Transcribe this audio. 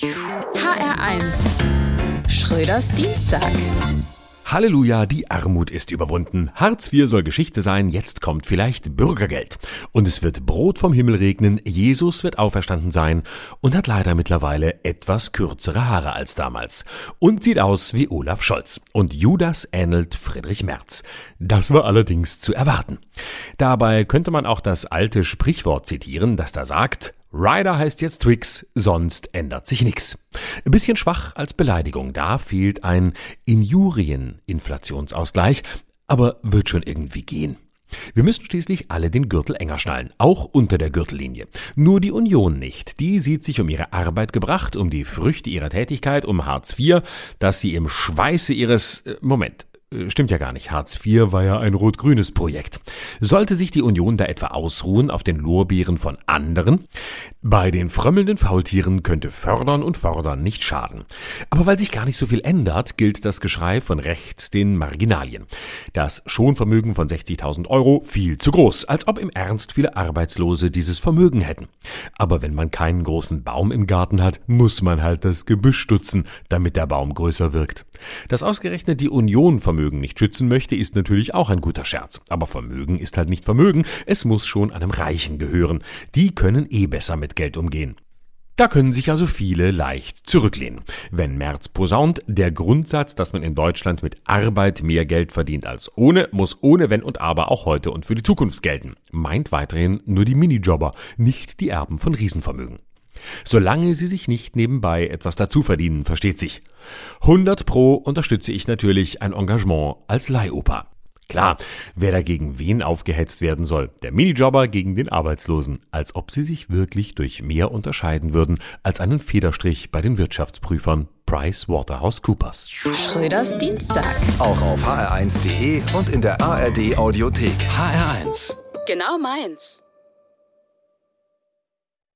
HR1 Schröders Dienstag. Halleluja, die Armut ist überwunden. Hartz IV soll Geschichte sein, jetzt kommt vielleicht Bürgergeld. Und es wird Brot vom Himmel regnen, Jesus wird auferstanden sein und hat leider mittlerweile etwas kürzere Haare als damals. Und sieht aus wie Olaf Scholz. Und Judas ähnelt Friedrich Merz. Das war allerdings zu erwarten. Dabei könnte man auch das alte Sprichwort zitieren, das da sagt, Ryder heißt jetzt Twix, sonst ändert sich nix. Bisschen schwach als Beleidigung, da fehlt ein Injurien-Inflationsausgleich, aber wird schon irgendwie gehen. Wir müssen schließlich alle den Gürtel enger schnallen, auch unter der Gürtellinie. Nur die Union nicht. Die sieht sich um ihre Arbeit gebracht, um die Früchte ihrer Tätigkeit, um Hartz IV, dass sie im Schweiße ihres äh, Moment, stimmt ja gar nicht. Hartz IV war ja ein rot-grünes Projekt. Sollte sich die Union da etwa ausruhen auf den Lorbeeren von anderen? Bei den frömmelnden Faultieren könnte fördern und fordern nicht schaden. Aber weil sich gar nicht so viel ändert, gilt das Geschrei von rechts den Marginalien. Das Schonvermögen von 60.000 Euro viel zu groß, als ob im Ernst viele Arbeitslose dieses Vermögen hätten. Aber wenn man keinen großen Baum im Garten hat, muss man halt das Gebüsch stutzen, damit der Baum größer wirkt. Dass ausgerechnet die Union Vermögen nicht schützen möchte, ist natürlich auch ein guter Scherz. Aber Vermögen ist halt nicht Vermögen, es muss schon einem Reichen gehören. Die können eh besser mit Geld umgehen. Da können sich also viele leicht zurücklehnen. Wenn Merz posaunt, der Grundsatz, dass man in Deutschland mit Arbeit mehr Geld verdient als ohne, muss ohne Wenn und Aber auch heute und für die Zukunft gelten. Meint weiterhin nur die Minijobber, nicht die Erben von Riesenvermögen. Solange sie sich nicht nebenbei etwas dazu verdienen, versteht sich. 100 pro unterstütze ich natürlich ein Engagement als Leihoper. Klar, wer dagegen wen aufgehetzt werden soll, der Minijobber gegen den Arbeitslosen, als ob sie sich wirklich durch mehr unterscheiden würden als einen Federstrich bei den Wirtschaftsprüfern Price Waterhouse Coopers. Schröders Dienstag. Auch auf hr1.de und in der ARD Audiothek. HR1. Genau meins.